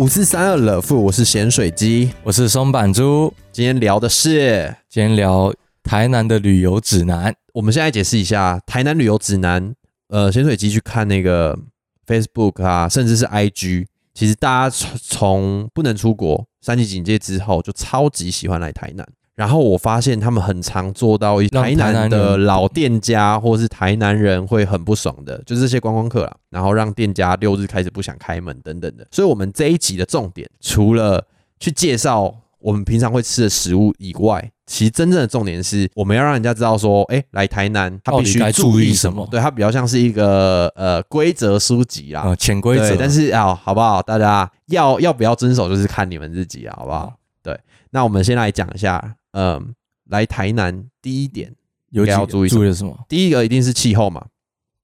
五四三二乐富，我是咸水鸡。我是松板猪，今天聊的是，今天聊台南的旅游指南。我们现在解释一下台南旅游指南。呃，咸水鸡去看那个 Facebook 啊，甚至是 IG，其实大家从从不能出国、三级警戒之后，就超级喜欢来台南。然后我发现他们很常做到一台南南的老店家或是台南人会很不爽的，就是这些观光客啦，然后让店家六日开始不想开门等等的。所以，我们这一集的重点，除了去介绍我们平常会吃的食物以外，其实真正的重点是我们要让人家知道说，哎，来台南他必须注注意什么。对，它比较像是一个呃规则书籍啦，呃，潜规则对，，但是啊，好不好？大家要要不要遵守，就是看你们自己啊，好不好？好对，那我们先来讲一下，嗯，来台南第一点，有几个应该要注意什么注意了什么？第一个一定是气候嘛，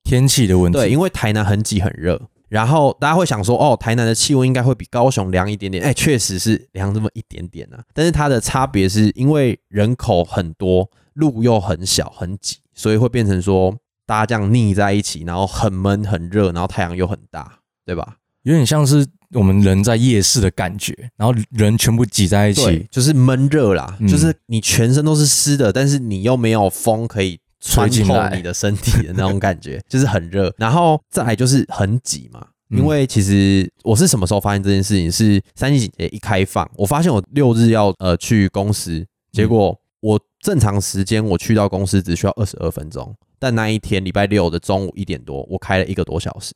天气的问题。对，因为台南很挤很热，然后大家会想说，哦，台南的气温应该会比高雄凉一点点，哎，确实是凉这么一点点啊，但是它的差别是因为人口很多，路又很小很挤，所以会变成说大家这样腻在一起，然后很闷很热，然后太阳又很大，对吧？有点像是我们人在夜市的感觉，然后人全部挤在一起，，就是闷热啦，嗯就是你全身都是湿的，但是你又没有风可以穿透你的身体的那种感觉，就是很热。然后再来就是很挤嘛，嗯因为其实我是什么时候发现这件事情？是三级警戒一开放，我发现我六日要呃去公司，结果我正常时间我去到公司只需要二十二分钟，但那一天礼拜六的中午一点多，我开了一个多小时。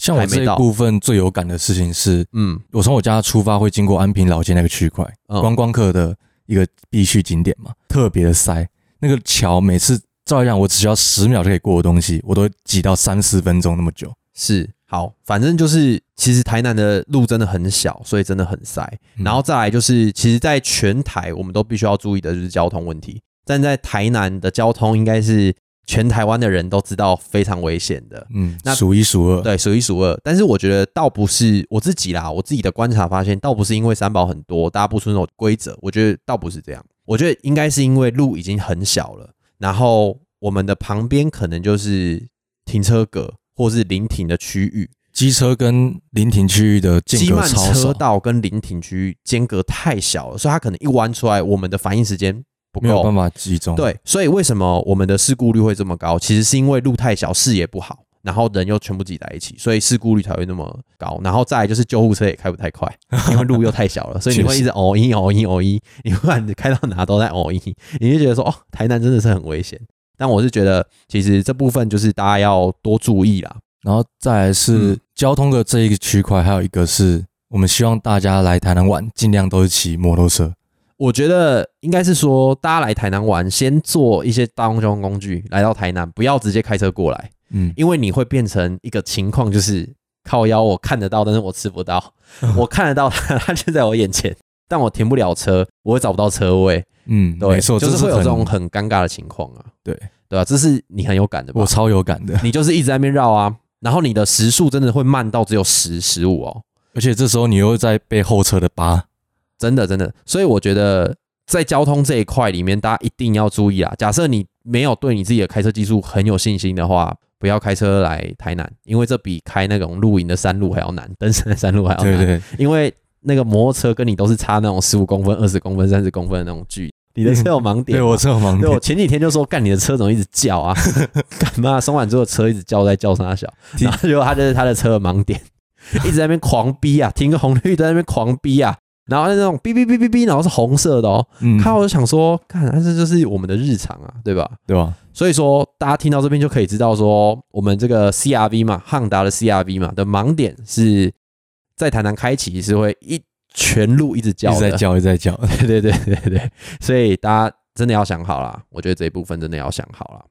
像我这一部分最有感的事情是，嗯我从我家出发会经过安平老街那个区块，嗯观光客的一个必去景点嘛，特别的塞。那个桥每次照来讲，我只需要十秒就可以过的东西，我都会挤到三四分钟那么久。是好，反正就是，其实台南的路真的很小，所以真的很塞。嗯然后再来就是，其实，在全台我们都必须要注意的就是交通问题。但在台南的交通，应该是全台湾的人都知道非常危险的，嗯那，数一数二。对，数一数二。但是我觉得倒不是我自己啦，我自己的观察发现，倒不是因为三宝很多，大家不遵守规则，我觉得倒不是这样。我觉得应该是因为路已经很小了，然后我们的旁边可能就是停车格或是临停的区域，机车跟临停区域的间隔超少，道跟临停区域间隔太小了，所以它可能一弯出来，我们的反应时间不够没有办。法集中。，对，所以为什么我们的事故率会这么高？其实是因为路太小，视野不好，然后人又全部挤在一起，所以事故率才会那么高。然后再来就是救护车也开不太快，因为路又太小了，所以你会一直哦一哦一哦一，你不管你开到哪都在哦一，你就觉得说哦，台南真的是很危险。但我是觉得，其实这部分就是大家要多注意啦。然后再来是嗯交通的这一个区块，还有一个是我们希望大家来台南玩，尽量都是骑摩托车。我觉得应该是说，大家来台南玩，先坐一些大众交通工具来到台南，不要直接开车过来，嗯，因为你会变成一个情况，就是靠腰我看得到，但是我吃不到，我看得到它，它就在我眼前，但我停不了车，我会找不到车位，嗯，对，没错，就是会有这种很很尴尬的情况啊，对。对吧、这是你很有感的吧？我？超有感的，你就是一直在那边绕啊，然后你的时速真的会慢到只有十、十五哦，而且这时候你又在被后车的扒，真的真的，所以我觉得在交通这一块里面，大家一定要注意啊。假设你没有对你自己的开车技术很有信心的话，不要开车来台南，因为这比开那种露营的山路还要难，登山的山路还要难。对对，因为那个摩托车跟你都是差那种十五公分、二十公分、三十公分的那种距离，你的车有盲点嘛。对我车有盲对我，前几天就说，干你的车怎么一直叫啊？干嘛？松完之后车一直叫在叫啥小，然后结果他就是他的车的盲点，一直在那边狂逼啊，停个红绿灯在那边狂逼啊，然后那种哔哔哔哔哔，然后是红色的哦。嗯，看我就想说，看，但这就是我们的日常啊，对吧？对吧？所以说，大家听到这边就可以知道说，我们这个 CRV 嘛，汉达的 CRV 嘛的盲点是在台南开启是会一全路一直叫一，直在叫，一直在叫，对对对对对，所以大家真的要想好啦，我觉得这一部分真的要想好啦。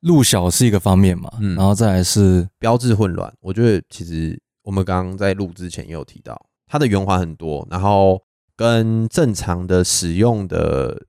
路小是一个方面嘛，嗯然后再来是标志混乱，我觉得其实我们刚刚在录之前也有提到，它的圆环很多，然后跟正常的使用的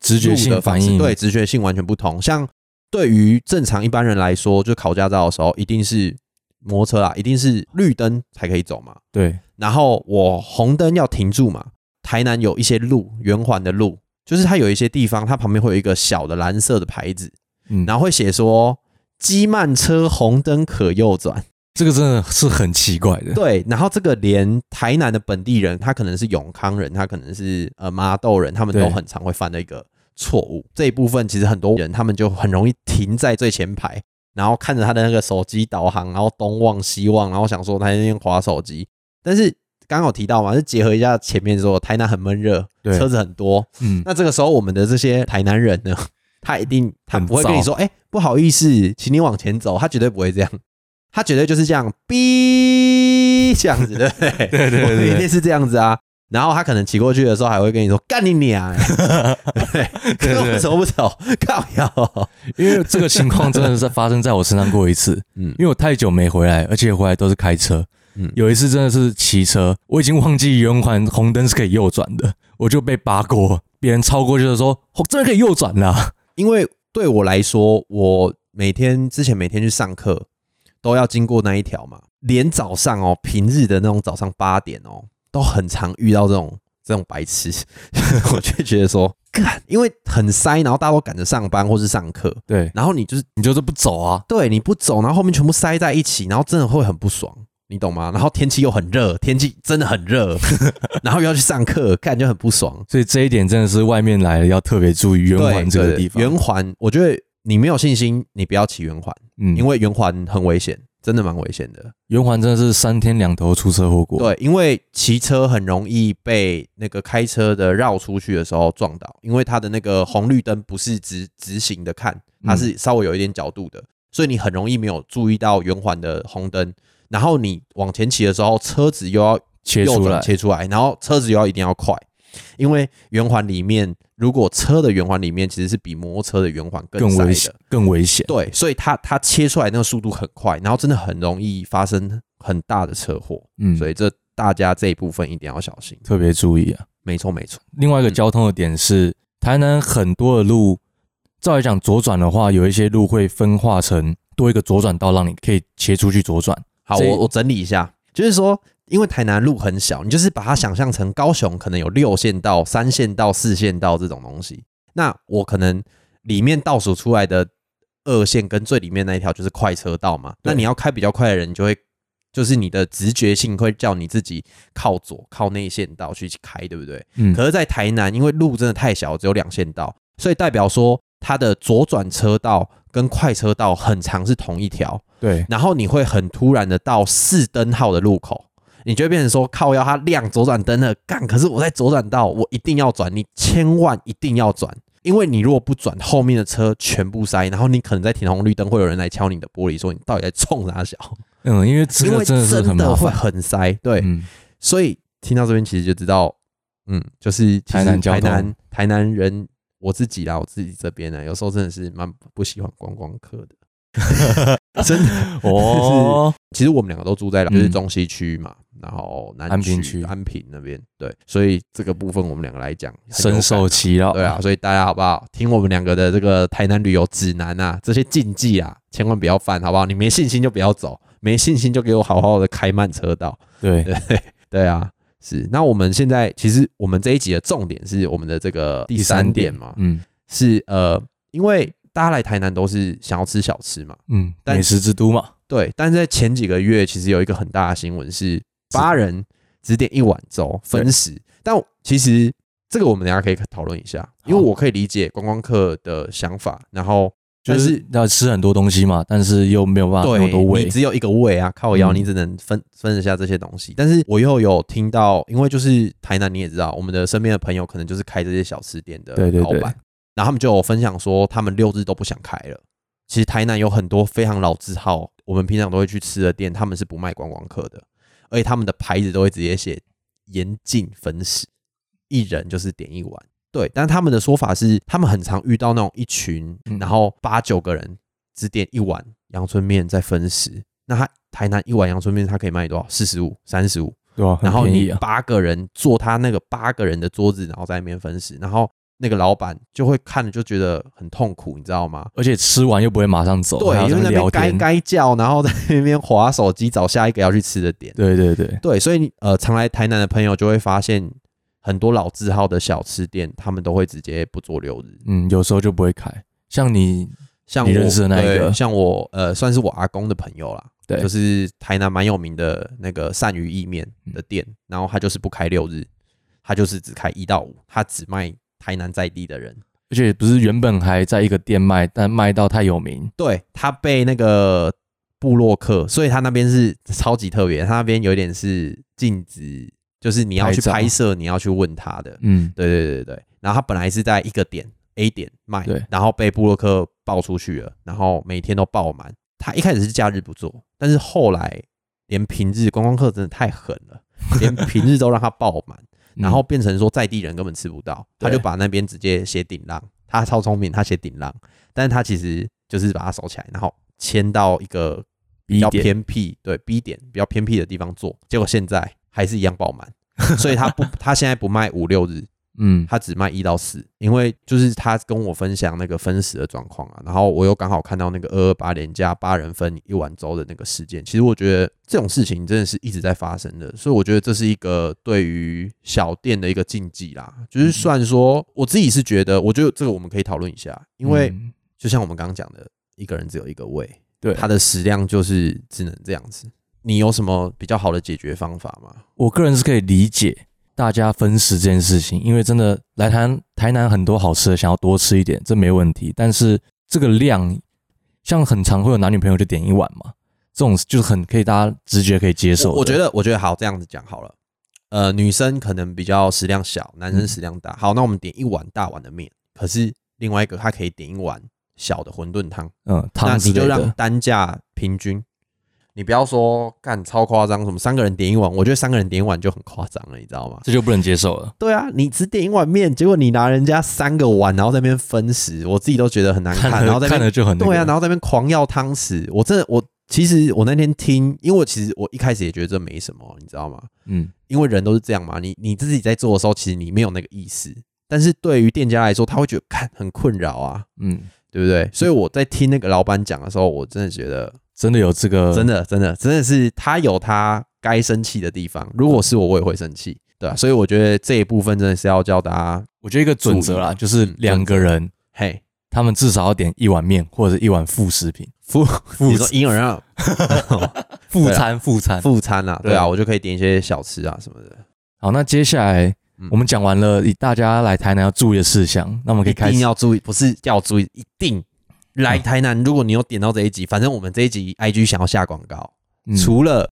直觉路性反应，的方式对，直觉性完全不同。像对于正常一般人来说，就考驾照的时候，一定是摩托车啊，一定是绿灯才可以走嘛。对，然后我红灯要停住嘛。台南有一些路圆环的路，就是它有一些地方，它旁边会有一个小的蓝色的牌子，嗯，然后会写说“机慢车红灯可右转”。这个真的是很奇怪的。对，然后这个连台南的本地人，他可能是永康人，他可能是呃麻豆人，他们都很常会犯的一个错误。这一部分其实很多人他们就很容易停在最前排，然后看着他的那个手机导航，然后东望西望，然后想说他在那边划手机。但是刚好提到嘛，就结合一下前面说台南很闷热，对车子很多，嗯，那这个时候我们的这些台南人呢，他一定他不会跟你说，哎、不好意思，请你往前走，他绝对不会这样。他绝对就是这样，哔这样子，对不对？对对一定是这样子啊。然后他可能骑过去的时候，还会跟你说：“干你娘、欸！”对，我走不走？靠腰。因为这个情况真的是发生在我身上过一次。嗯因为我太久没回来，而且回来都是开车。嗯有一次真的是骑车，我已经忘记圆环红灯是可以右转的，我就被扒过。别人超过去的说：“哦，真的可以右转啦、因为对我来说，我每天之前每天去上课都要经过那一条嘛，连早上哦，平日的那种早上八点哦，都很常遇到这种这种白痴，我就觉得说，干，因为很塞，然后大家都赶着上班或是上课，对，然后你就是你就是不走啊。对你不走，然后后面全部塞在一起，然后真的会很不爽。你懂吗？然后天气又很热，天气真的很热，然后又要去上课，感觉很不爽。所以这一点真的是外面来的要特别注意圆环这个地方。圆环，我觉得你没有信心，你不要骑圆环，嗯，因为圆环很危险，真的蛮危险的。圆环真的是三天两头出车祸过。对，因为骑车很容易被那个开车的绕出去的时候撞到，因为它的那个红绿灯不是直直行的看，它是稍微有一点角度的，所以你很容易没有注意到圆环的红灯，然后你往前骑的时候，车子又要切出来，切出来，然后车子又要一定要快，因为圆环里面，如果车的圆环里面其实是比摩托车的圆环更危险，，更危险。对，所以它它切出来那个速度很快，然后真的很容易发生很大的车祸，嗯，所以这大家这一部分一定要小心。特别注意啊。没错没错，另外一个嗯交通的点是，台南很多的路，照理讲左转的话，有一些路会分化成多一个左转道，让你可以切出去左转。好，我我整理一下，就是说，因为台南路很小，你就是把它想象成高雄可能有六线道、三线道、四线道这种东西。那我可能里面倒数出来的二线跟最里面那一条就是快车道嘛。那你要开比较快的人，你就会就是你的直觉性会叫你自己靠左靠内线道去开，对不对？嗯，可是，在台南，因为路真的太小，只有两线道，所以代表说它的左转车道跟快车道很长是同一条。对，然后你会很突然的到四灯号的路口，你就会变成说靠要它亮左转灯了，干！可是我在左转道，我一定要转，你千万一定要转，因为你如果不转，后面的车全部塞，然后你可能在停红绿灯，会有人来敲你的玻璃，说你到底在冲啥小？嗯，因为这因为真的会。很塞，对，嗯，所以听到这边其实就知道，嗯，就是台南台南台南人，我自己啦，我自己这边呢，有时候真的是蛮不喜欢观光客的。真的，哦，其实我们两个都住在嗯就是中西区嘛，然后南安平区安平那边，对，所以这个部分我们两个来讲深受其扰。对啊，，所以大家好不好？听我们两个的这个台南旅游指南啊，这些禁忌啊，千万不要犯，好不好？你没信心就不要走，没信心就给我好好的开慢车道。对，对 对啊，是。那我们现在其实我们这一集的重点是我们的这个第三点嘛，嗯是呃，因为大家来台南都是想要吃小吃嘛，嗯，但美食之都嘛，对。但是在前几个月，其实有一个很大的新闻是八人只点一碗粥分食，但其实这个我们等一下可以讨论一下，因为我可以理解观光客的想法，然后就是是要吃很多东西嘛，但是又没有办法那么对，多胃。你。只有一个胃啊，靠腰，嗯。你只能分分得下这些东西。但是我又有听到，因为就是台南你也知道，我们的身边的朋友可能就是开这些小吃店的老板，然后他们就有分享说，他们六日都不想开了。其实台南有很多非常老字号，我们平常都会去吃的店，他们是不卖观光客的，而且他们的牌子都会直接写严禁分食，一人就是点一碗。对，但他们的说法是，他们很常遇到那种一群，嗯然后八九个人只点一碗阳春面再分食。那他台南一碗阳春面，他可以卖多少？四十五、三十五。对然后你八个人坐他那个八个人的桌子，然后在那边分食，然后那个老板就会看着就觉得很痛苦，你知道吗？而且吃完又不会马上走，还对，因为那边该。该叫，然后在那边划手机找下一个要去吃的点。对对对，对，所以你呃，常来台南的朋友就会发现，很多老字号的小吃店，他们都会直接不做六日。嗯，有时候就不会开。像你，像我你认识的那一个像我呃，算是我阿公的朋友啦。对就是台南蛮有名的那个鳝鱼意面的店，然后他就是不开六日，他就是只开一到五，他只卖台南在地的人。而且不是原本还在一个店卖，但卖到太有名，对他被那个布洛克，所以他那边是超级特别，他那边有点是禁止，就是你要去拍摄，你要去问他的。嗯，对对对对对。然后他本来是在一个点 A 点卖，对然后被布洛克爆出去了，然后每天都爆满。他一开始是假日不做，但是后来连平日观光客真的太狠了，连平日都让他爆满。然后变成说在地人根本吃不到，他就把那边直接写顶浪，他超聪明，他写顶浪，但是他其实就是把它收起来，然后迁到一个比较偏僻，对 B 点比较偏僻的地方做，结果现在还是一样爆满，所以他不，他现在不卖五六日，嗯，他只卖一到四，因为就是他跟我分享那个分食的状况啊，然后我又刚好看到那个二二八连假八人分一碗粥的那个事件，其实我觉得这种事情真的是一直在发生的，所以我觉得这是一个对于小店的一个禁忌啦。就是虽然说我自己是觉得，我觉得这个我们可以讨论一下，因为嗯就像我们刚刚讲的，一个人只有一个胃，对他的食量就是只能这样子。你有什么比较好的解决方法吗？我个人是可以理解大家分食这件事情，因为真的来台台南很多好吃的，想要多吃一点，这没问题。但是这个量，像很常会有男女朋友就点一碗嘛，这种就是很可以大家直觉可以接受。我我觉得，我觉得好，这样子讲好了。呃，女生可能比较食量小，男生嗯食量大。好，那我们点一碗大碗的面，可是另外一个他可以点一碗小的馄饨汤，嗯，那汤之类你就让，单价平均。你不要说干超夸张，什么三个人点一碗，我觉得三个人点一碗就很夸张了，你知道吗？这就不能接受了。对啊，你只点一碗面，结果你拿人家三个碗，然后在那边分食，我自己都觉得很难看，看然后在那边看了就很那对啊，然后在那边狂要汤匙，我真的我其实我那天听，因为我其实我一开始也觉得这没什么，你知道吗？嗯，因为人都是这样嘛，你你自己在做的时候，其实你没有那个意识，但是对于店家来说，他会觉得看很困扰啊，嗯，对不对？所以我在听那个老板讲的时候，我真的觉得真的有这个，真的真的真的是他有他该生气的地方，如果是我，我也会生气，对啊，所以我觉得这一部分真的是要教大家，我觉得一个准则啦，就是两个人，嘿，他们至少要点一碗面或者一碗副食品，副副你说婴儿啊 副餐副餐。副餐啊，对啊，我就可以点一些小吃啊什么的。好，那接下来嗯。我们讲完了大家来台南要注意的事项，那我们可以一开始。定要注意，不是要注意，一定来台南。如果你有点到这一集，反正我们这一集 IG 想要下广告，嗯除了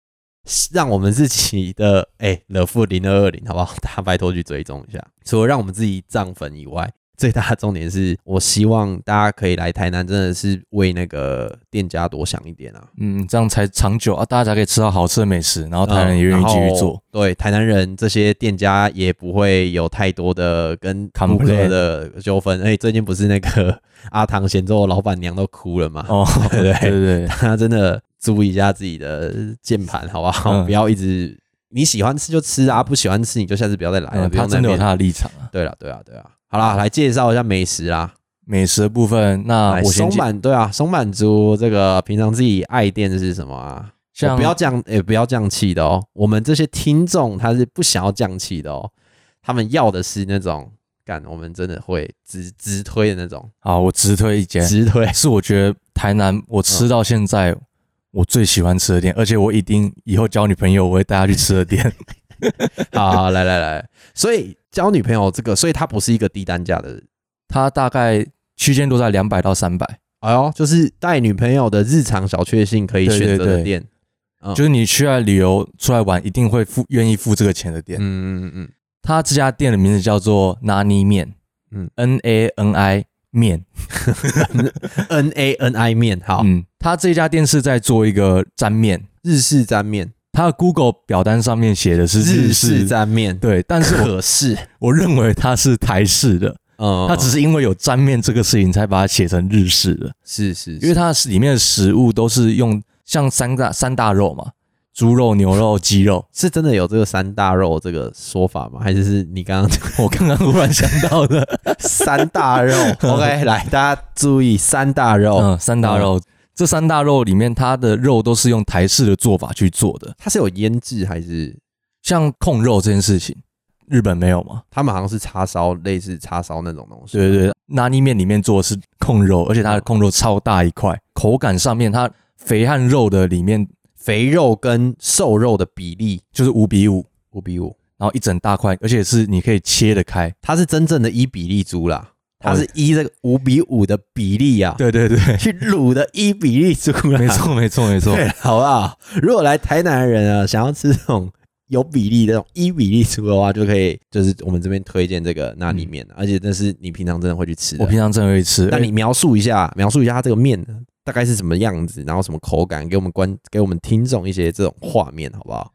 让我们自己的哎乐富零二二零，好不好？大家拜托去追踪一下。除了让我们自己涨粉以外，最大的重点是我希望大家可以来台南，真的是为那个店家多想一点啊。嗯，这样才长久啊，大家才可以吃到好吃的美食，然后台南也愿意继续做。对，台南人这些店家也不会有太多的跟顾客 Complain 的纠纷。哎、最近不是那个 阿唐咸粥老板娘都哭了嘛？哦，对对对大家真的注意一下自己的键盘，好不好？嗯不要一直你喜欢吃就吃啊，不喜欢吃你就下次不要再来了。他真的有他的立场啊。对了，对啊，对啊。好啦，来介绍一下美食啦。美食的部分，那我先松板，对啊，松板猪这个平常自己爱店是什么啊？像不要降，也、不要降气的哦。我们这些听众他是不想要降气的哦，他们要的是那种干，我们真的会直直推的那种，好，我直推一间，直推。是我觉得台南我吃到现在我最喜欢吃的店，而且我一定以后交女朋友我会带她去吃的店。好好，来来来，所以交女朋友这个，所以它不是一个低单价的，它大概区间都在两百到三百，哎呦，就是带女朋友的日常小确幸可以选择的对。店。嗯。就是你去来旅游出来玩一定会付愿意付这个钱的店。嗯嗯嗯他这家店的名字叫做拿尼面，嗯。嗯，N A N I 面，嗯，N A N I 面，好，嗯，它这家店是在做一个沾面，日式沾面，它的 Google 表单上面写的是日式式，沾面，对，但是可是，我认为它是台式的，嗯，它只是因为有沾面这个事情才把它写成日式的，是是，因为它是里面的食物都是用像三大三大肉嘛，猪肉、牛肉、鸡肉，是真的有这个三大肉这个说法吗？还是是你刚刚 我刚刚忽然想到的，三大肉？OK，来，大家注意三大肉，嗯，三大肉。这三大肉里面，它的肉都是用台式的做法去做的，它是有腌制还是像控肉这件事情，日本没有吗？他们好像是叉烧，类似叉烧那种东西？对对对，拉尼面里面做的是控肉，而且它的控肉超大一块，口感上面它肥和肉的里面肥肉跟瘦肉的比例就是五比五，五比五，然后一整大块，而且是你可以切得开。它是真正的一比例猪啦，它是依这个五比五的比例啊，对对对，去卤的一比例出来，没错没错没错。对，好不好？如果来台南的人啊，想要吃这种有比例的这种一比例出的话，就可以就是我们这边推荐这个那里面，而且那是你平常真的会去吃的。我平常真的会吃。那你描述一下，描述一下它这个面大概是什么样子，然后什么口感，给我们观给我们听众一些这种画面，好不好？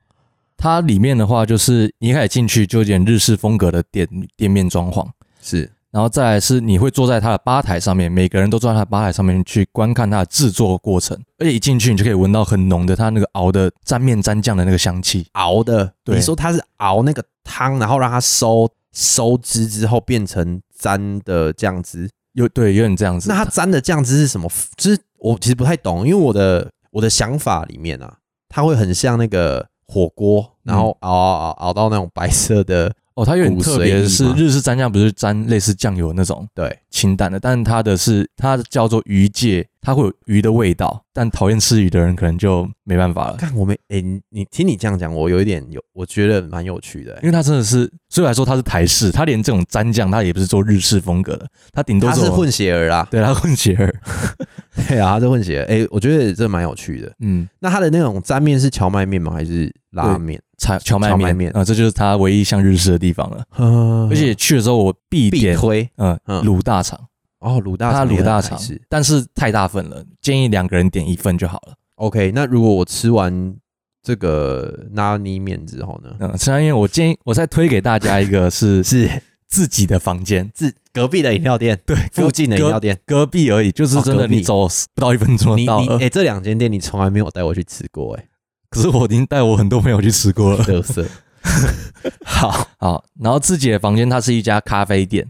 它里面的话，就是你一开始进去就有点日式风格的店店面装潢，是，然后再来是你会坐在他的吧台上面，每个人都坐在他的吧台上面去观看他的制作过程，而且一进去你就可以闻到很浓的他那个熬的沾面沾酱的那个香气，熬的。对你说他是熬那个汤，然后让它收收汁之后变成沾的酱汁，有对有点这样子。那它沾的酱汁是什么？就是我其实不太懂，因为我的我的想法里面啊，它会很像那个火锅，然后熬熬熬熬到那种白色的，哦，它有点特别的是日式蘸酱不是沾类似酱油那种对，清淡的，但是它的是它叫做鱼介，它会有鱼的味道，但讨厌吃鱼的人可能就没办法了。看我们诶、你你听你这样讲，我有一点有，我觉得蛮有趣的、欸因为它真的是，虽然说它是台式，它连这种蘸酱它也不是做日式风格的，它顶多它是混血儿啦，对它混血儿，对啊，它是混血儿。诶、我觉得这蛮有趣的。嗯，那它的那种蘸面是荞麦面吗？还是拉面？荞荞麦面啊、这就是它唯一像日式的地方了。而而且去的时候我必必点，推嗯，嗯卤大肠，哦，卤大它肠也很卤大肠但是太大份了，建议两个人点一份就好了。OK，那如果我吃完这个拉尼面之后呢？嗯，吃完因为我建议我再推给大家一个 是是自己的房间，自隔壁的饮料店，对，附近的饮料店。隔壁而已，就是真的哦隔壁你走不到一分钟你就到了。你诶、这两间店你从来没有带我去吃过诶、可是我已经带我很多朋友去吃过了。特色。好，好，然后自己的房间它是一家咖啡店，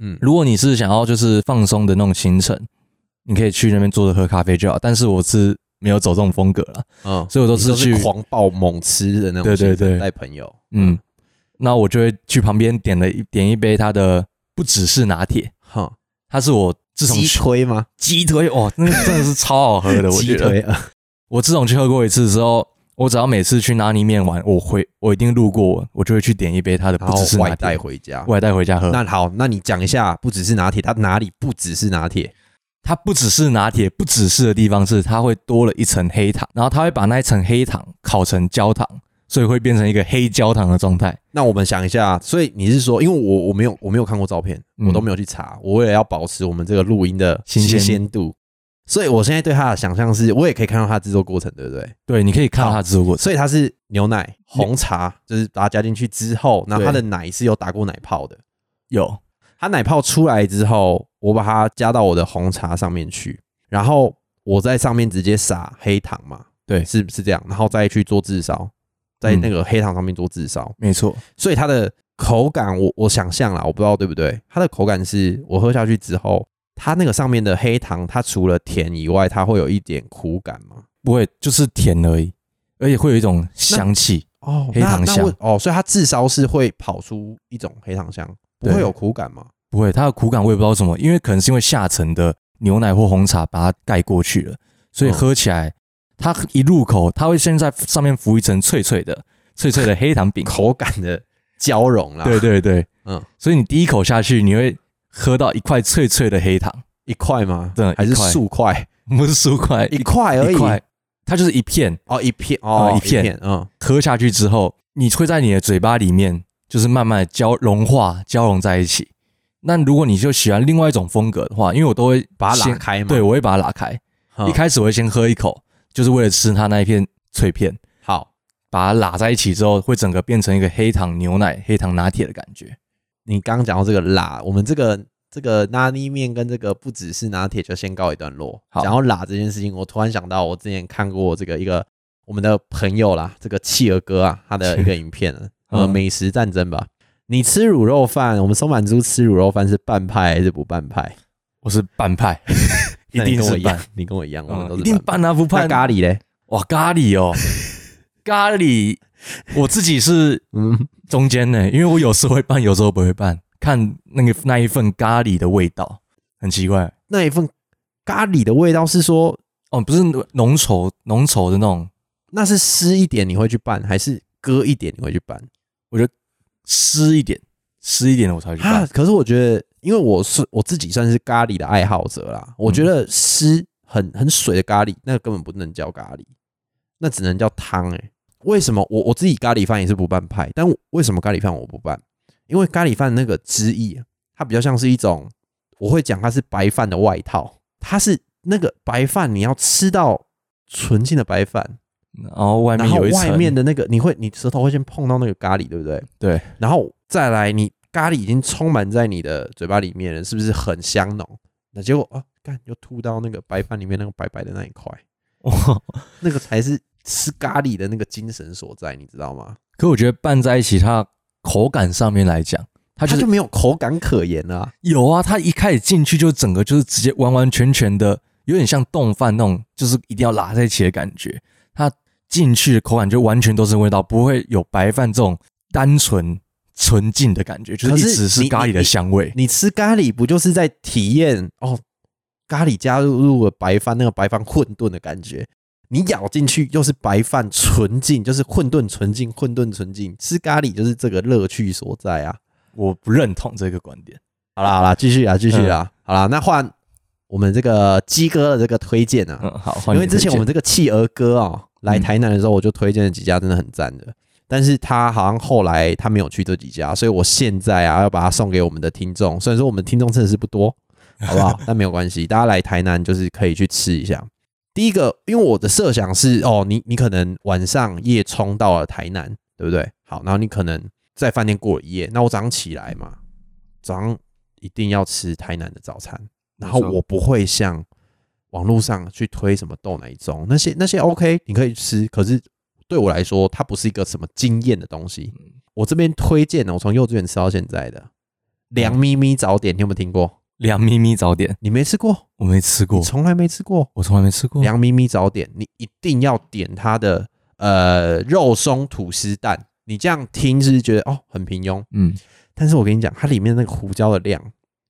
嗯，如果你是想要就是放松的那种行程，你可以去那边坐着喝咖啡就好。但是我是没有走这种风格了，嗯，所以我都是去狂暴猛吃的那种对对，对带朋友，嗯，那我就会去旁边点了一点一杯它的不只是拿铁，哼，它是我自从鸡去推吗？鸡推哦，那个真的是超好喝的，我觉得。鸡推，呃我自从去喝过一次之后，我只要每次去拿尼面玩，我会我一定路过，我就会去点一杯它的不只是拿外带铁，回家。外带回家喝。那好，那你讲一下，不只是拿铁，它哪里不只是拿铁？它不只是拿铁，不只是的地方是它会多了一层黑糖，然后它会把那一层黑糖烤成焦糖，所以会变成一个黑焦糖的状态。那我们想一下，所以你是说，因为我我没有我没有看过照片，嗯我都没有去查，我为了要保持我们这个录音的新鲜鲜度，所以我现在对它的想象是，我也可以看到它的制作过程，对不对？对，你可以看到它制作过程。所以它是牛奶、红茶，就是把它加进去之后，然后它的奶是有打过奶泡的。有，它奶泡出来之后，我把它加到我的红茶上面去，然后我在上面直接撒黑糖嘛，对是是这样，然后再去做炙烧，在那个黑糖上面做炙烧，没错，所以它的口感我我想象啦，我不知道对不对，它的口感是我喝下去之后，它那个上面的黑糖，它除了甜以外，它会有一点苦感吗？不会就是甜而已，而且会有一种香气。哦，黑糖香哦，所以它至少是会跑出一种黑糖香，不会有苦感吗？不会，它的苦感我也不知道什么，因为可能是因为下层的牛奶或红茶把它盖过去了，所以嗯喝起来，它一入口，它会先在上面浮一层脆脆的、脆脆的黑糖饼。口感的交融啦，对对对，嗯，所以你第一口下去，你会喝到一块脆脆的黑糖，一块吗？真的还是数块？不是数块，一块而已，块，它就是一片。哦，一片哦，嗯一一片片，嗯，喝下去之后，你会在你的嘴巴里面就是慢慢的交融化、交融在一起。那如果你就喜欢另外一种风格的话，因为我都会把它先拉开嘛。对，我会把它拉开。嗯，一开始我会先喝一口，就是为了吃它那一片脆片，好，把它拉在一起之后，会整个变成一个黑糖牛奶、黑糖拿铁的感觉。你刚刚讲到这个辣，我们这个这个拉泥面跟这个不只是拿铁就先告一段落。好讲到辣这件事情，我突然想到，我之前看过这个一个我们的朋友啦，这个企鹅哥啊，他的一个 影片，呃，嗯美食战争吧。你吃卤肉饭，我们松满猪吃卤肉饭是半派还是不半派？我是半派，一定是跟我一你跟我一样，我们都嗯，是一定半半啊，不派。咖喱嘞？哇，咖喱哦，咖喱，我自己是嗯，中间呢，因为我有时候会拌，有时候不会拌，看那个那一份咖喱的味道，很奇怪。那一份咖喱的味道是说，哦，不是浓稠浓稠的那种。那是湿一点你会去拌，还是搁一点你会去拌？我觉得湿一点，湿一点的我才会去啊，拌。可是我觉得，因为我是我自己算是咖喱的爱好者啦，我觉得湿很很水的咖喱，那个根本不能叫咖喱，那只能叫汤哎、为什么我我自己咖喱饭也是不拌派，但为什么咖喱饭我不拌？因为咖喱饭那个汁液啊，它比较像是一种，我会讲它是白饭的外套，它是那个白饭你要吃到纯净的白饭，然后外面有一层外面的那个你会你舌头会先碰到那个咖喱，对不对？对，然后再来，你咖喱已经充满在你的嘴巴里面了，是不是很香浓？那结果啊，干又吐到那个白饭里面那个白白的那一块，哇，那个才是吃咖喱的那个精神所在，你知道吗？可我觉得拌在一起，它口感上面来讲，它就是它就没有口感可言了、啊。有啊，它一开始进去就整个就是直接完完全全的，有点像冻饭那种，就是一定要拉在一起的感觉。它进去的口感就完全都是味道，不会有白饭这种单纯纯净的感觉，就可是是一直是咖喱的香味。你吃咖喱不就是在体验哦？咖喱加入入了白饭，那个白饭混沌的感觉。你咬进去又是白饭纯净，就是混沌纯净，混沌纯净。吃咖喱就是这个乐趣所在啊！我不认同这个观点。好啦好啦，继续啊继续啊！好啦，那换我们这个鸡哥的这个推荐啊，嗯，好，因为之前我们这个企鹅哥啊来嗯台南的时候，我就推荐了几家真的很赞的，但是他好像后来他没有去这几家，所以我现在啊要把它送给我们的听众。虽然说我们听众真的是不多，好不好？但没有关系，大家来台南就是可以去吃一下。第一个，因为我的设想是哦，你你可能晚上夜冲到了台南，对不对？好，然后你可能在饭店过了一夜，那我早上起来嘛，早上一定要吃台南的早餐，然后我不会像网络上去推什么豆奶盅那些那些 OK，你可以吃，可是对我来说，它不是一个什么惊艳的东西。我这边推荐呢，我从幼稚园吃到现在的凉咪咪早点，你有没有听过？凉咪咪早点，你没吃过？我没吃过你，从来没吃过我从来没吃过。凉咪咪早点，你一定要点它的呃肉松吐司蛋。你这样听是不是觉得哦很平庸？嗯，但是我跟你讲，它里面那个胡椒的量，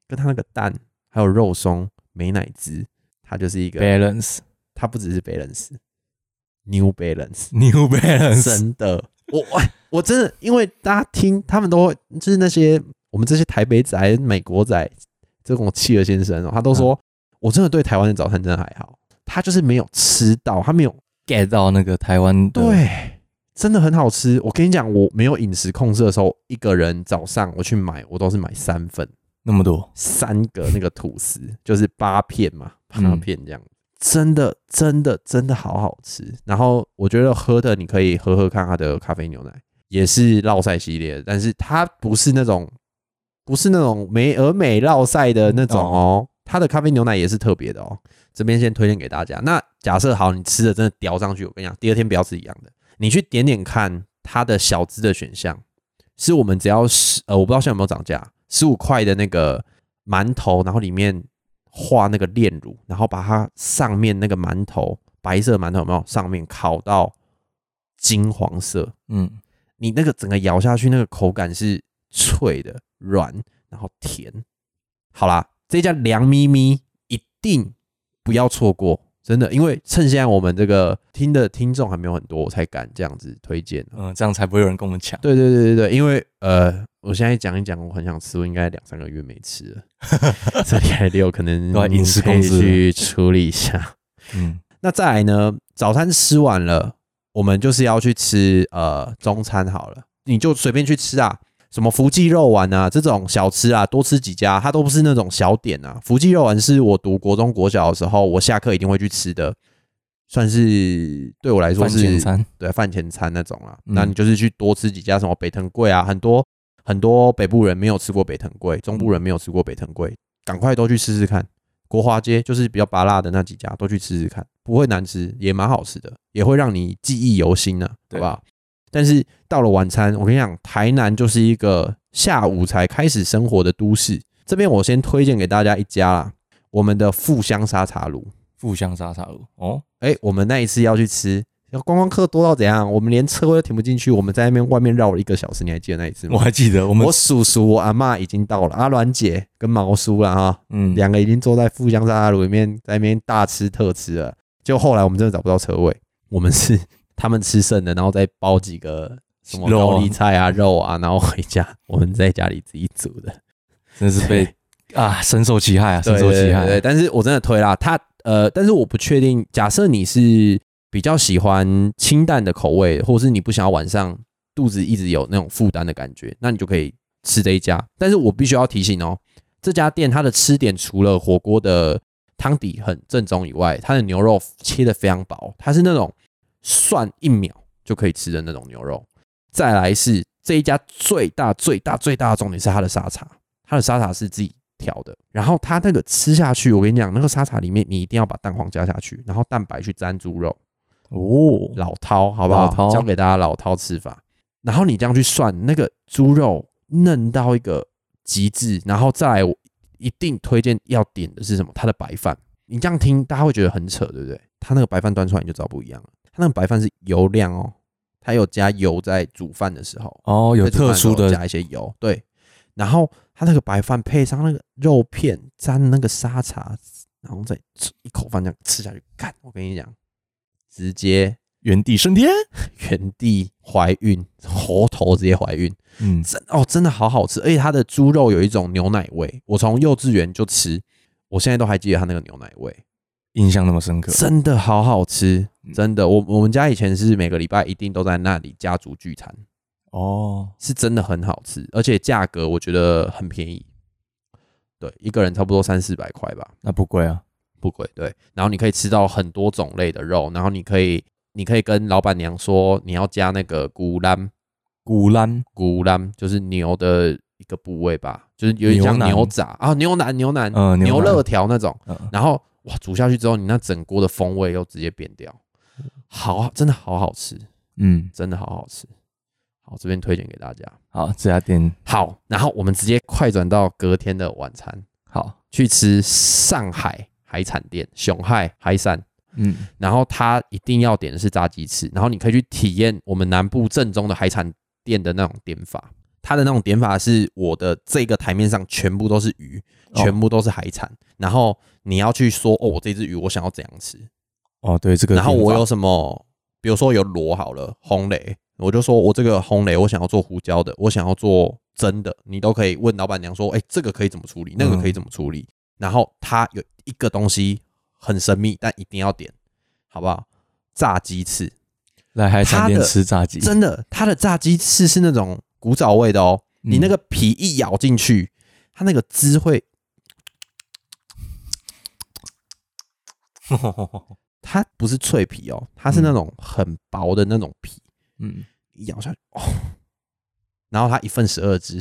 跟它那个蛋，还有肉松、美乃滋，它就是一个，balance 它不只是 balance，new balance，new balance，真的，我我我真的，因为大家听他们都会，就是那些我们这些台北仔、美国仔这种企鹅先生哦，他都说，我真的对台湾的早餐真的还好，他就是没有吃到，他没有 get 到那个台湾的对，真的很好吃。我跟你讲，我没有饮食控制的时候，一个人早上我去买，我都是买三份，那么多，三个那个吐司，就是八片嘛，八嗯片这样。真的，真的，真的好好吃。然后我觉得喝的你可以喝喝看它的咖啡牛奶，也是绕赛系列，但是它不是那种不是那种美而美绕赛的那种哦，它的咖啡牛奶也是特别的哦。这边先推荐给大家。那假设好，你吃的真的叼上去，我跟你讲，第二天不要吃一样的，你去点点看它的小资的选项，是我们只要十呃，我不知道现在有没有涨价，十五块的那个馒头，然后里面画那个炼乳，然后把它上面那个馒头白色馒头有没有？上面烤到金黄色，嗯，你那个整个咬下去，那个口感是脆的、软，然后甜。好啦，这家凉咪咪一定不要错过，真的，因为趁现在我们这个听的听众还没有很多，我才敢这样子推荐。嗯，这样才不会有人跟我们抢。对对对对对，因为呃，我现在讲一讲，我很想吃，我应该两三个月没吃了，这礼拜六可能饮食可以控制去处理一下。嗯，那再来呢，早餐吃完了，我们就是要去吃呃中餐好了，你就随便去吃啊，什么福记肉丸啊这种小吃啊，多吃几家，它都不是那种小点啊。福记肉丸是我读国中国小的时候，我下课一定会去吃的，算是对我来说饭是前餐，对饭前餐那种啦。嗯那你就是去多吃几家什么北藤贵啊，很多很多北部人没有吃过北藤贵，中部人没有吃过北藤贵，赶快都去试试看。国华街就是比较拔辣的那几家，都去吃吃看，不会难吃，也蛮好吃的，也会让你记忆犹新呢、好对不好？但是到了晚餐，我跟你讲，台南就是一个下午才开始生活的都市。这边我先推荐给大家一家啦，我们的富香沙茶炉。富香沙茶炉。哦，哎、我们那一次要去吃，观光客多到怎样？我们连车位都停不进去，我们在那边外面绕了一个小时，你还记得那一次吗？我还记得我们我，叔叔、我阿妈已经到了，阿鸾姐跟毛叔了哈，嗯，两个已经坐在富香沙茶炉里面，在那边大吃特吃了。就后来我们真的找不到车位，我们是他们吃剩的，然后再包几个什么肉啊高丽菜啊、肉啊，然后回家我们在家里自己煮的。真是被啊深受其害啊，深受其害。对，但是我真的推啦，他呃，但是我不确定，假设你是比较喜欢清淡的口味，或是你不想要晚上肚子一直有那种负担的感觉，那你就可以吃这一家。但是我必须要提醒哦，这家店它的吃点除了火锅的汤底很正宗以外，它的牛肉切的非常薄，它是那种涮一秒就可以吃的那种牛肉。再来是这一家最大最大最大的重点是它的沙茶，它的沙茶是自己调的，然后它那个吃下去，我跟你讲，那个沙茶里面你一定要把蛋黄加下去，然后蛋白去沾猪肉，哦，老饕好不好？教给大家老饕吃法，然后你这样去涮，那个猪肉嫩到一个极致，然后再来我一定推荐要点的是什么？它的白饭。你这样听，大家会觉得很扯，对不对？它那个白饭端出来你就知道不一样了，它那个白饭是油量哦，它有加油在煮饭的时候，哦，有特殊的加一些油，对。然后它那个白饭配上那个肉片，沾那个沙茶，然后再吃一口饭这样吃下去，干！我跟你讲，直接原地升天。原地怀孕，猴头直接怀孕，嗯，真哦真的好好吃，而且它的猪肉有一种牛奶味，我从幼稚园就吃，我现在都还记得它那个牛奶味，印象那么深刻。真的好好吃，嗯。真的。我我们家以前是每个礼拜一定都在那里家族聚餐，哦，是真的很好吃，而且价格我觉得很便宜，对，一个人差不多三四百块吧，那不贵啊。不贵。对，然后你可以吃到很多种类的肉，然后你可以你可以跟老板娘说你要加那个古兰，古兰古兰就是牛的一个部位吧，就是有点像牛杂。啊，牛腩牛腩，嗯牛腩。牛肋条那种。嗯，然后哇，煮下去之后，你那整锅的风味又直接变掉，好，真的好好吃，嗯，真的好好吃。好，这边推荐给大家。好，这家店。好，然后我们直接快转到隔天的晚餐，好，去吃上海海产店熊海海产，嗯，然后它一定要点的是炸鸡翅，然后你可以去体验我们南部正宗的海产店的那种点法。它的那种点法是我的这个台面上全部都是鱼，哦。全部都是海产，然后你要去说哦，我这只鱼我想要怎样吃，哦，对，这个然后我有什么，比如说有螺好了，红雷，我就说我这个红雷我想要做胡椒的，我想要做蒸的，你都可以问老板娘说，哎、这个可以怎么处理，那个可以怎么处理。然后它有一个东西很神秘，但一定要点，好不好？炸鸡翅，来海产店吃炸鸡，真的，它的炸鸡翅是那种古早味的哦，你那嗯个皮一咬进去，它那个汁会，它不是脆皮哦，它是那种很薄的那种皮。嗯，一咬下去哦，然后它一份十二只，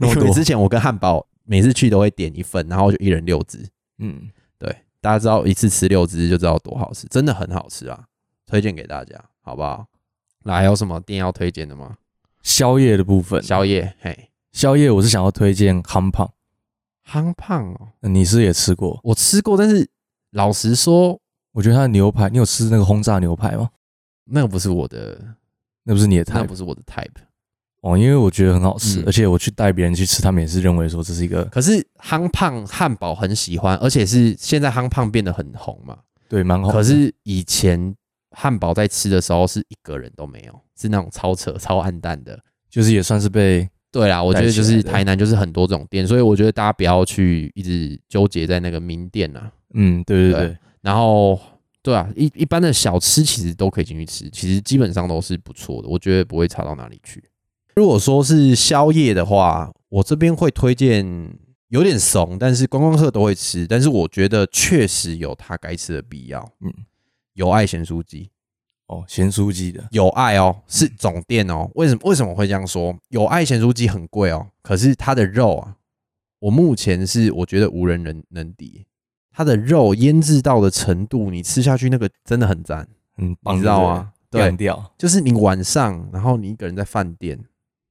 因为之前我跟汉堡每次去都会点一份，然后就一人六只。嗯，对，大家知道一次吃六只就知道多好吃，真的很好吃啊，推荐给大家，好不好？那还有什么店要推荐的吗？宵夜的部分，宵夜，嘿，宵夜我是想要推荐康胖，夯胖哦，呃你是也吃过？我吃过，但是老实说，我觉得它的牛排，你有吃那个轰炸牛排吗？那个不是我的，那不是你的菜那不是我的 type。哦，因为我觉得很好吃，嗯而且我去带别人去吃，他们也是认为说这是一个可是夯胖汉堡很喜欢，而且是现在夯胖变得很红嘛。对蛮好的。可是以前汉堡在吃的时候是一个人都没有，是那种超扯、超暗淡的。就是也算是被对啦，我觉得就是台南就是很多这种店，所以我觉得大家不要去一直纠结在那个名店啊。嗯，对对对对，然后，对啊，一一般的小吃其实都可以进去吃，其实基本上都是不错的，我觉得不会差到哪里去。如果说是宵夜的话，我这边会推荐有点怂，但是观光客都会吃，但是我觉得确实有它该吃的必要。嗯，有爱咸酥鸡。哦，咸酥鸡的，有爱哦，是总店哦。为什么为什么会这样说？有爱咸酥鸡很贵哦，可是它的肉啊，我目前是我觉得无人能能敌。它的肉腌制到的程度，你吃下去那个真的很赞，嗯，你知道吗？对干，掉，就是你晚上，然后你一个人在饭店，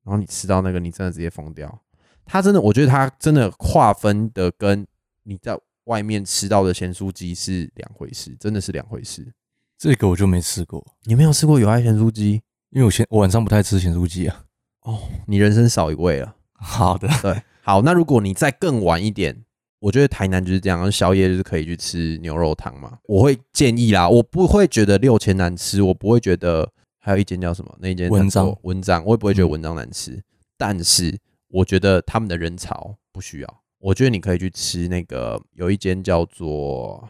然后你吃到那个，你真的直接疯掉。它真的，我觉得它真的划分的跟你在外面吃到的咸酥鸡是两回事，真的是两回事。这个我就没吃过，你没有吃过有爱咸酥鸡因为我咸我晚上不太吃咸酥鸡啊。哦，你人生少一位了。好的，对，好，那如果你再更晚一点，我觉得台南就是这样，宵夜就是可以去吃牛肉汤嘛。我会建议啦，我不会觉得六千难吃，我不会觉得还有一间叫什么那一间文章文章，我也不会觉得嗯文章难吃。但是我觉得他们的人潮不需要，我觉得你可以去吃那个有一间叫做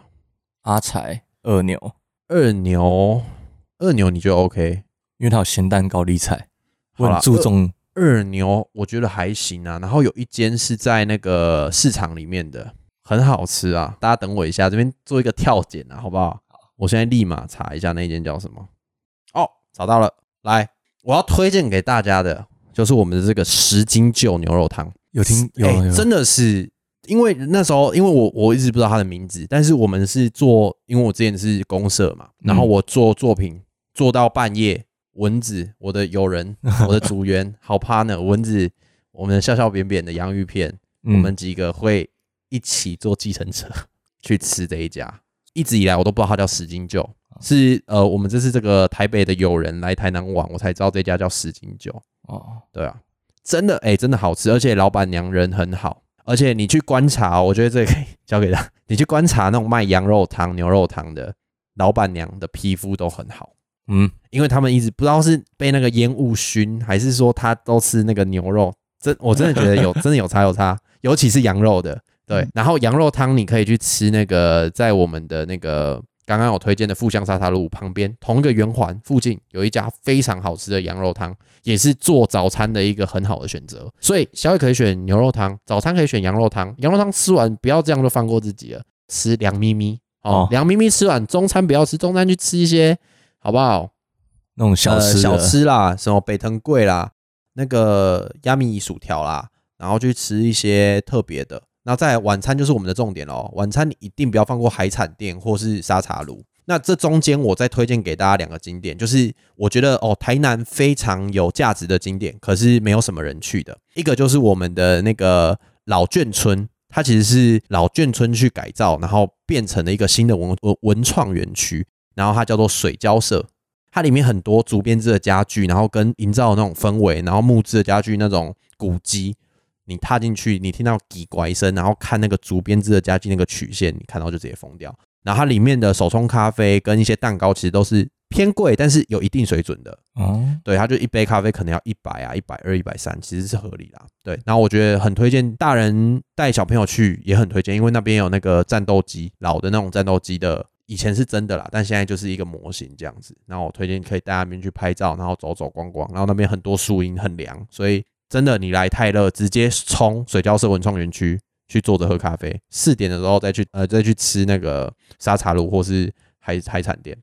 阿财二牛，二牛，二牛你觉得 OK？因为它有咸蛋高丽菜，我很注重二牛我觉得还行啊，然后有一间是在那个市场里面的，很好吃啊。大家等我一下，这边做一个跳剪啊，好不好？我现在立马查一下那间叫什么。哦，找到了，来，我要推荐给大家的就是我们的这个十斤旧牛肉汤。有听有有欸真的是因为那时候，因为我我一直不知道他的名字，但是我们是做，因为我之前是公社嘛，然后我做作品做到半夜，蚊子，我的友人，我的组员，好 partner，蚊子，我们的笑笑扁扁的洋芋片，嗯。我们几个会一起坐计程车 去吃这一家。一直以来我都不知道它叫十斤酒，是呃，我们这次这个台北的友人来台南玩，我才知道这家叫十斤酒。哦，对啊，真的哎、真的好吃，而且老板娘人很好，而且你去观察哦、我觉得这个可以交给他，你去观察那种卖羊肉汤、牛肉汤的老板娘的皮肤都很好，嗯，因为他们一直不知道是被那个烟雾熏，还是说他都吃那个牛肉，真我真的觉得有 真的有差有差，尤其是羊肉的，对，然后羊肉汤你可以去吃那个在我们的那个。刚刚有推荐的富香沙茶路旁边，同一个圆环附近有一家非常好吃的羊肉汤，也是做早餐的一个很好的选择。所以宵夜可以选牛肉汤，早餐可以选羊肉汤。羊肉汤吃完不要这样就放过自己了，吃凉咪咪哦哦，凉咪咪吃完，中餐不要吃，中餐去吃一些好不好？那种小吃呃、小吃啦，什么北藤贵啦，那个亚米薯条啦，然后去吃一些特别的。那在晚餐就是我们的重点喽，晚餐你一定不要放过海产店或是沙茶炉。那这中间我再推荐给大家两个景点，就是我觉得哦，台南非常有价值的景点，可是没有什么人去的。一个就是我们的那个老眷村，它其实是老眷村去改造，然后变成了一个新的文文文创园区，然后它叫做水交社。它里面很多竹编织的家具，然后跟营造的那种氛围，然后木质的家具那种古迹，你踏进去，你听到叽拐声，然后看那个竹编织的家具那个曲线，你看到就直接疯掉。然后它里面的手冲咖啡跟一些蛋糕其实都是偏贵，但是有一定水准的。哦，对，它就一杯咖啡可能要一百啊、一百二、一百三，其实是合理啦。对，然后我觉得很推荐大人带小朋友去，也很推荐，因为那边有那个战斗机，老的那种战斗机的，以前是真的啦，但现在就是一个模型这样子。然后我推荐可以带那边去拍照，然后走走逛逛，然后那边很多树荫很凉，所以真的你来泰勒直接冲水交社文创园区去坐着喝咖啡，四点的时候再去呃再去吃那个沙茶炉或是海海产店。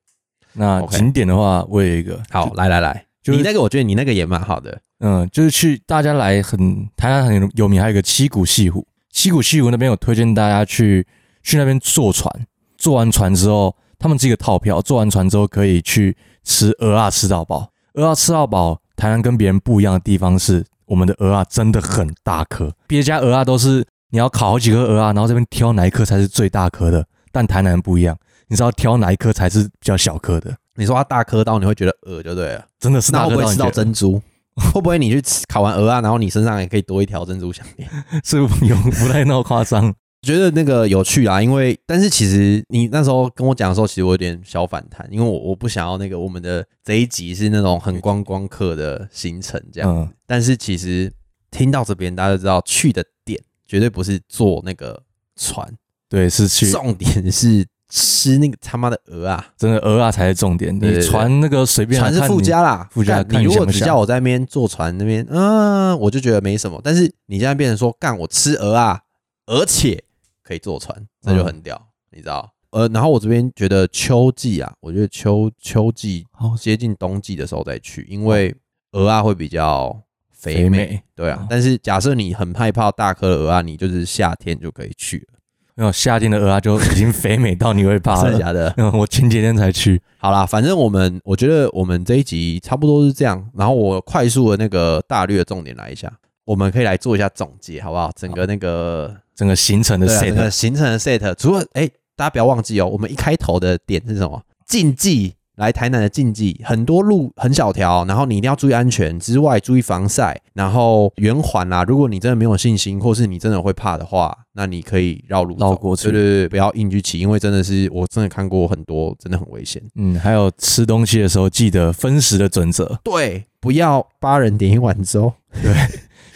那景点的话，我有一个，好，来来来，就是你那个我觉得你那个也蛮好的。嗯，就是去大家来很台湾很有名，还有一个七股西湖，七股西湖那边有推荐大家去去那边坐船，坐完船之后，他们是一个套票，坐完船之后可以去吃鹅啊吃到饱，鹅啊吃到饱。台南跟别人不一样的地方是，我们的鹅啊真的很大颗，别家鹅啊都是你要烤好几颗鹅啊，然后这边挑哪一颗才是最大颗的，但台南不一样，你知道挑哪一颗才是比较小颗的，你说它大颗到你会觉得恶就对了，真的是大那会不会吃到珍珠？会不会你去吃烤完鹅啊，然后你身上也可以多一条珍珠项链？是有不太那么夸张。觉得那个有趣啊，因为但是其实你那时候跟我讲的时候，其实我有点小反弹，因为我我不想要那个我们的这一集是那种很观光客的行程这样。嗯，但是其实听到这边，大家就知道去的点绝对不是坐那个船，对，是去重点是吃那个他妈的鹅啊！真的鹅啊才是重点。你船那个随便船是附加啦，附加你如果只叫我在那边坐船那边，嗯、我就觉得没什么。但是你现在变成说，干我吃鹅啊，而且可以坐船，这就很屌，你知道？呃，然后我这边觉得秋季啊，我觉得秋秋季好接近冬季的时候再去，因为鹅啊会比较肥美，肥美对啊哦。但是假设你很害怕大颗的鹅啊，你就是夏天就可以去了，没有夏天的鹅啊就已经肥美到你会怕了。真的假的？嗯，我前几天才去。好啦，反正我们我觉得我们这一集差不多是这样，然后我快速的那个大略重点来一下，我们可以来做一下总结，好不好？整个那个整个行程的 set，行程的 set，除了哎、大家不要忘记哦，我们一开头的点是什么？禁忌来台南的禁忌，很多路很小条，然后你一定要注意安全之外，注意防晒，然后圆环啦。如果你真的没有信心，或是你真的会怕的话，那你可以绕路走绕过去对对对，不要硬去骑，因为真的是我真的看过很多，真的很危险。嗯，还有吃东西的时候记得分食的准则，对，不要八人点一碗粥，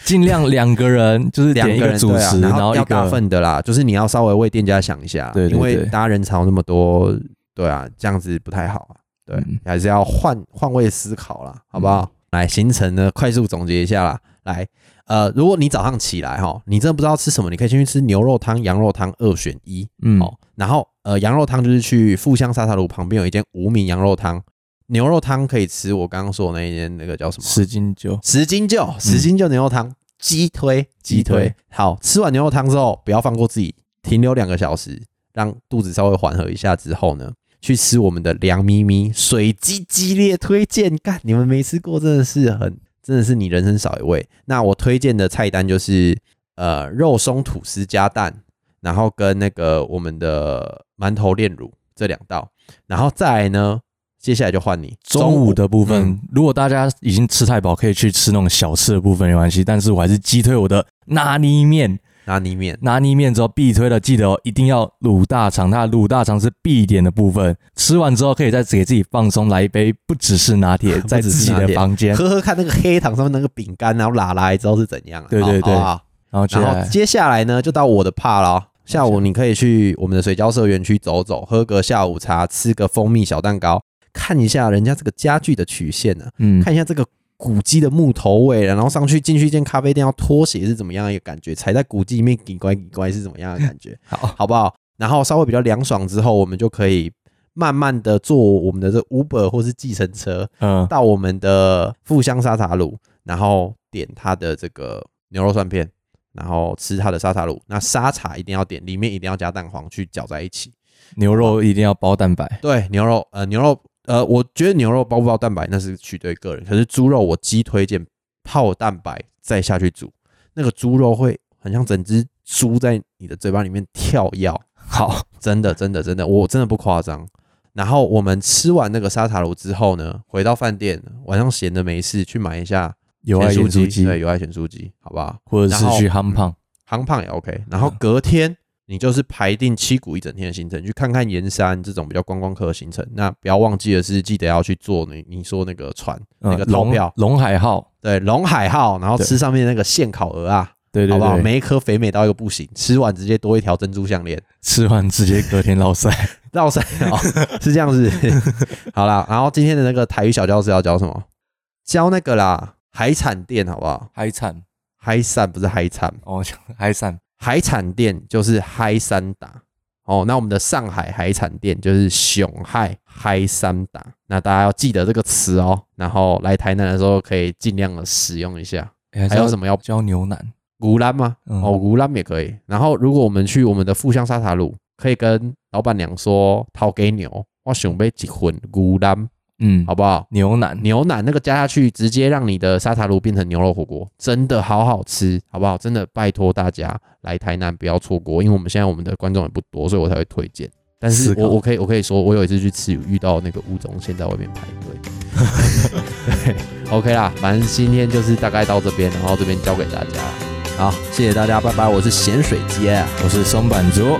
尽量两个人就是两点一个人对啊食，然后一要大个份的啦，就是你要稍微为店家想一下，对对因为对大家人潮那么多，对啊，这样子不太好啊。对，嗯还是要换换位思考啦，好不好？来，行程呢，快速总结一下啦。来，呃，如果你早上起来哈，你真的不知道吃什么，你可以先去吃牛肉汤、羊肉汤，二选一。嗯哦，然后呃，羊肉汤就是去富香沙茶炉旁边有一间无名羊肉汤，牛肉汤可以吃我刚刚说的那一间那个叫什么？十斤酒，十斤就十斤就牛肉汤，鸡推鸡推。好，吃完牛肉汤之后，不要放过自己，停留两个小时，让肚子稍微缓和一下之后呢，去吃我们的凉咪咪水鸡鸡列推荐。干，你们没吃过，真的是很，真的是你人生少一味。那我推荐的菜单就是呃肉松吐司加蛋，然后跟那个我们的馒头炼乳这两道，然后再来呢，接下来就换你中午的部分，嗯如果大家已经吃太饱，可以去吃那种小吃的部分没关系，但是我还是击推我的拿泥面。拿泥面。拿泥面之后必推的，记得哦，一定要卤大肠，它的卤大肠是必点的部分。吃完之后可以再给自己放松，来一杯不只是拿铁，在自己的房间，喝喝看那个黑糖上面那个饼干，然后拉拉，知道是怎样啊？对对对然后接下来然后接下来呢，就到我的怕了哦。下午你可以去我们的水交社园区走走，喝个下午茶，吃个蜂蜜小蛋糕，看一下人家这个家具的曲线呢、嗯，看一下这个古迹的木头味，然后上去进去一间咖啡店要脱鞋是怎么样一个感觉，踩在古迹里面给乖给乖是怎么样的感觉，好，好不好？然后稍微比较凉爽之后，我们就可以慢慢的坐我们的这 Uber 或是计程车，嗯，到我们的富香沙茶卤，然后点它的这个牛肉蒜片，然后吃它的沙茶卤。那沙茶一定要点，里面一定要加蛋黄去搅在一起。牛肉一定要包蛋白，对，牛肉呃牛肉呃，我觉得牛肉包不包蛋白那是取对个人，可是猪肉我极推荐泡蛋白再下去煮，那个猪肉会很像整只猪在你的嘴巴里面跳跃。好，真的，真的，真的，我真的不夸张。然后我们吃完那个沙茶炉之后呢，回到饭店，晚上闲着没事，去买一下有爱咸酥鸡，盐酥鸡，对，有爱咸酥鸡，好不好？或者是去夯胖，夯胖也 OK。然后隔天你就是排定七股一整天的行程，去看看盐山这种比较观光客的行程。那不要忘记的是，记得要去坐你你说那个船那个嗯龙投票，龙海号，对，龙海号，然后吃上面那个现烤鹅啊，对对好不好？对，每一颗肥美到一个不行，吃完直接多一条珍珠项链。吃完直接隔天落塞，绕赛哦，是这样子。好啦，然后今天的那个台语小教室要教什么？教那个啦，海产店好不好？海产海产不是海产，哦，海产海产店就是嗨三打哦。那我们的上海海产店就是熊海嗨三打，那大家要记得这个词哦。然后来台南的时候可以尽量的使用一下。哎还有什么要教牛腩？古兰吗？嗯哦，古兰也可以。然后如果我们去我们的富香沙茶卤，可以跟老板娘说掏给牛，我想要几混古兰，嗯，好不好？牛腩，牛腩那个加下去，直接让你的沙茶卤变成牛肉火锅，真的好好吃，好不好？真的拜托大家来台南不要错过，因为我们现在我们的观众也不多，所以我才会推荐。但是我我可以我可以说，我有一次去吃，有遇到那个吴总先在外面排队。对，OK 啦，反正今天就是大概到这边，然后这边交给大家。好，谢谢大家，拜拜。我是咸水鸡啊。我是松板族。